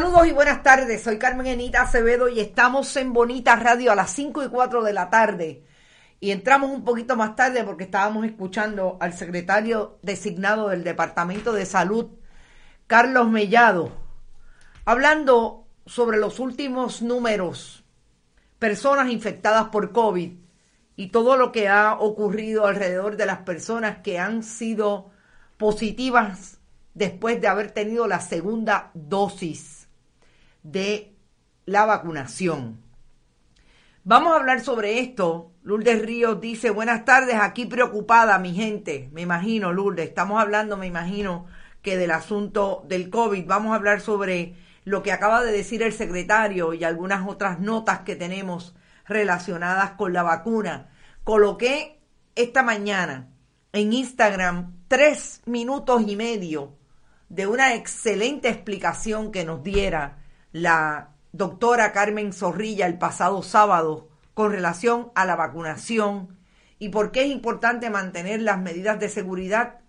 Saludos y buenas tardes, soy Carmen Enita Acevedo y estamos en Bonita Radio a las 5 y 4 de la tarde. Y entramos un poquito más tarde porque estábamos escuchando al secretario designado del Departamento de Salud, Carlos Mellado, hablando sobre los últimos números, personas infectadas por COVID y todo lo que ha ocurrido alrededor de las personas que han sido positivas después de haber tenido la segunda dosis de la vacunación. Vamos a hablar sobre esto. Lourdes Ríos dice, buenas tardes, aquí preocupada mi gente. Me imagino, Lourdes, estamos hablando, me imagino, que del asunto del COVID. Vamos a hablar sobre lo que acaba de decir el secretario y algunas otras notas que tenemos relacionadas con la vacuna. Coloqué esta mañana en Instagram tres minutos y medio de una excelente explicación que nos diera la doctora Carmen Zorrilla el pasado sábado con relación a la vacunación y por qué es importante mantener las medidas de seguridad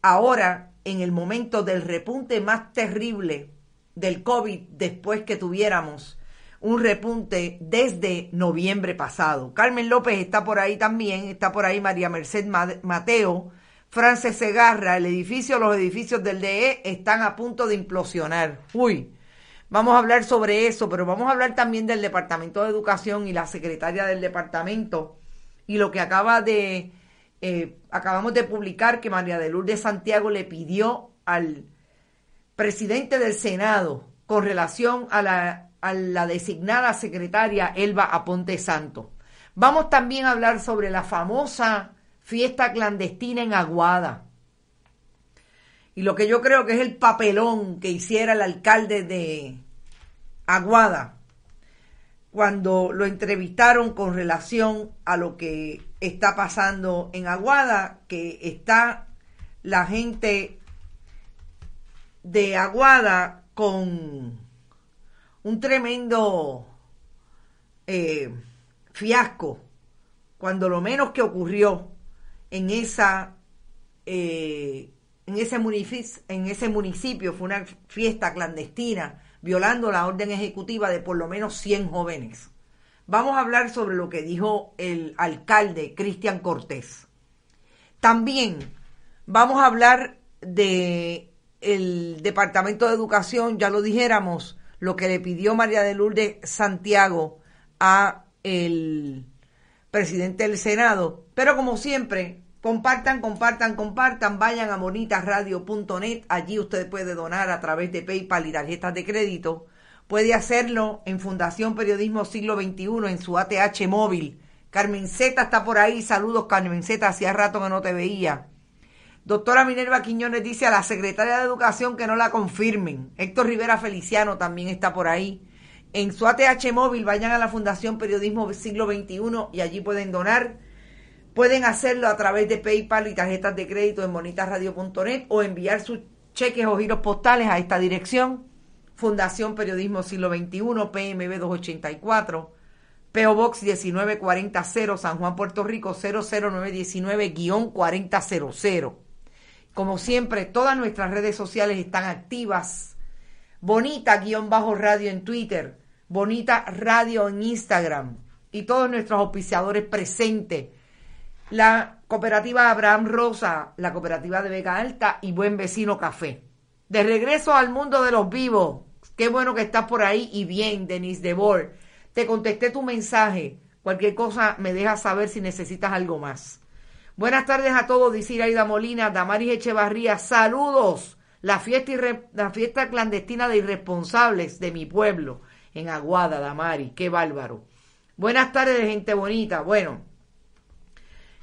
ahora en el momento del repunte más terrible del COVID después que tuviéramos un repunte desde noviembre pasado. Carmen López está por ahí también, está por ahí María Merced Mateo, Frances Segarra, el edificio, los edificios del DE están a punto de implosionar. Uy, Vamos a hablar sobre eso, pero vamos a hablar también del Departamento de Educación y la secretaria del departamento y lo que acaba de, eh, acabamos de publicar que María de Lourdes Santiago le pidió al presidente del Senado con relación a la, a la designada secretaria Elba Aponte Santo. Vamos también a hablar sobre la famosa fiesta clandestina en Aguada. Y lo que yo creo que es el papelón que hiciera el alcalde de, Aguada cuando lo entrevistaron con relación a lo que está pasando en Aguada, que está la gente de Aguada con un tremendo eh, fiasco, cuando lo menos que ocurrió en esa eh, en ese municipio, en ese municipio fue una fiesta clandestina violando la orden ejecutiva de por lo menos 100 jóvenes. Vamos a hablar sobre lo que dijo el alcalde Cristian Cortés. También vamos a hablar de el Departamento de Educación, ya lo dijéramos, lo que le pidió María de Lourdes Santiago a el presidente del Senado, pero como siempre, Compartan, compartan, compartan, vayan a bonitasradio.net, allí usted puede donar a través de PayPal y tarjetas de crédito. Puede hacerlo en Fundación Periodismo Siglo XXI en su ATH móvil. Carmen Z está por ahí, saludos Carmen Z, hacía rato que no te veía. Doctora Minerva Quiñones dice a la secretaria de Educación que no la confirmen. Héctor Rivera Feliciano también está por ahí. en su ATH móvil vayan a la Fundación Periodismo Siglo XXI y allí pueden donar. Pueden hacerlo a través de PayPal y tarjetas de crédito en bonitasradio.net o enviar sus cheques o giros postales a esta dirección. Fundación Periodismo Siglo XXI, PMB 284, PO Box 19400, San Juan, Puerto Rico 00919-4000. Como siempre, todas nuestras redes sociales están activas. Bonita-radio en Twitter, Bonita Radio en Instagram y todos nuestros auspiciadores presentes. La cooperativa Abraham Rosa, la cooperativa de Vega Alta y Buen Vecino Café. De regreso al mundo de los vivos. Qué bueno que estás por ahí y bien, Denise Debord. Te contesté tu mensaje. Cualquier cosa me dejas saber si necesitas algo más. Buenas tardes a todos, dice Iraida Molina, Damaris Echevarría. Saludos. La fiesta, la fiesta clandestina de irresponsables de mi pueblo en Aguada, Damaris. Qué bárbaro. Buenas tardes, gente bonita. Bueno,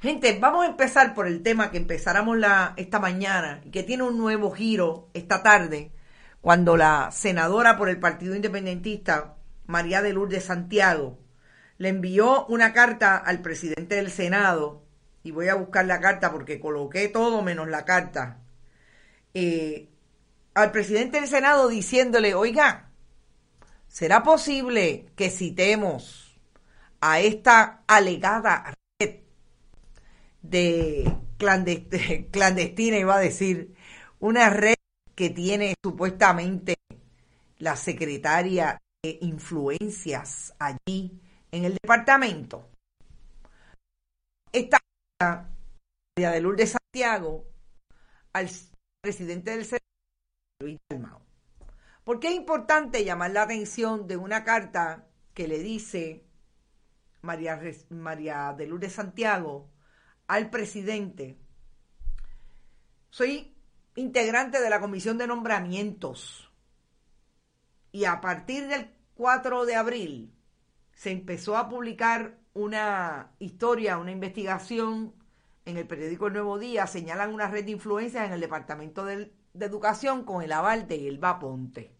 gente, vamos a empezar por el tema que empezáramos la, esta mañana y que tiene un nuevo giro esta tarde, cuando la senadora por el Partido Independentista, María de Lourdes Santiago, le envió una carta al presidente del Senado y voy a buscar la carta porque coloqué todo menos la carta, eh, al presidente del Senado diciéndole, oiga, ¿será posible que citemos a esta alegada de clandestina, iba a decir, una red que tiene supuestamente la secretaria de influencias allí en el departamento? Esta María de Lourdes Santiago al presidente del Senado, Luis Dalmao. ¿Por qué es importante llamar la atención de una carta que le dice María, María de Lourdes Santiago al presidente? Soy integrante de la Comisión de Nombramientos y a partir del 4 de abril se empezó a publicar una historia, una investigación en el periódico El Nuevo Día, señalan una red de influencias en el Departamento de, Educación con el aval de Elba Ponte.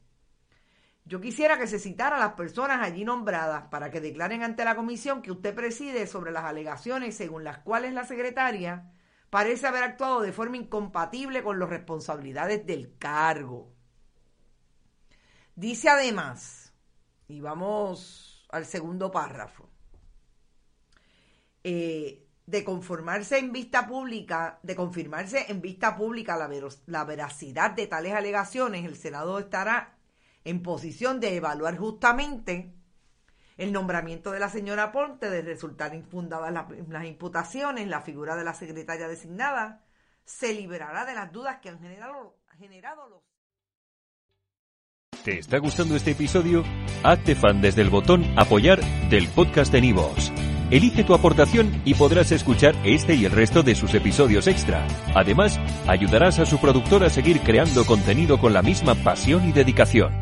Yo quisiera que se citara a las personas allí nombradas para que declaren ante la comisión que usted preside sobre las alegaciones según las cuales la secretaria parece haber actuado de forma incompatible con las responsabilidades del cargo. Dice además, y vamos al segundo párrafo, eh, de conformarse en vista pública, de confirmarse en vista pública la, la veracidad de tales alegaciones, el Senado estará en posición de evaluar justamente el nombramiento de la señora Ponte, de resultar infundadas las, imputaciones, la figura de la secretaria designada, se liberará de las dudas que han generado, generado los... ¿Te está gustando este episodio? Hazte fan desde el botón apoyar del podcast de Nivos. Elige tu aportación y podrás escuchar este y el resto de sus episodios extra. Además, ayudarás a su productor a seguir creando contenido con la misma pasión y dedicación.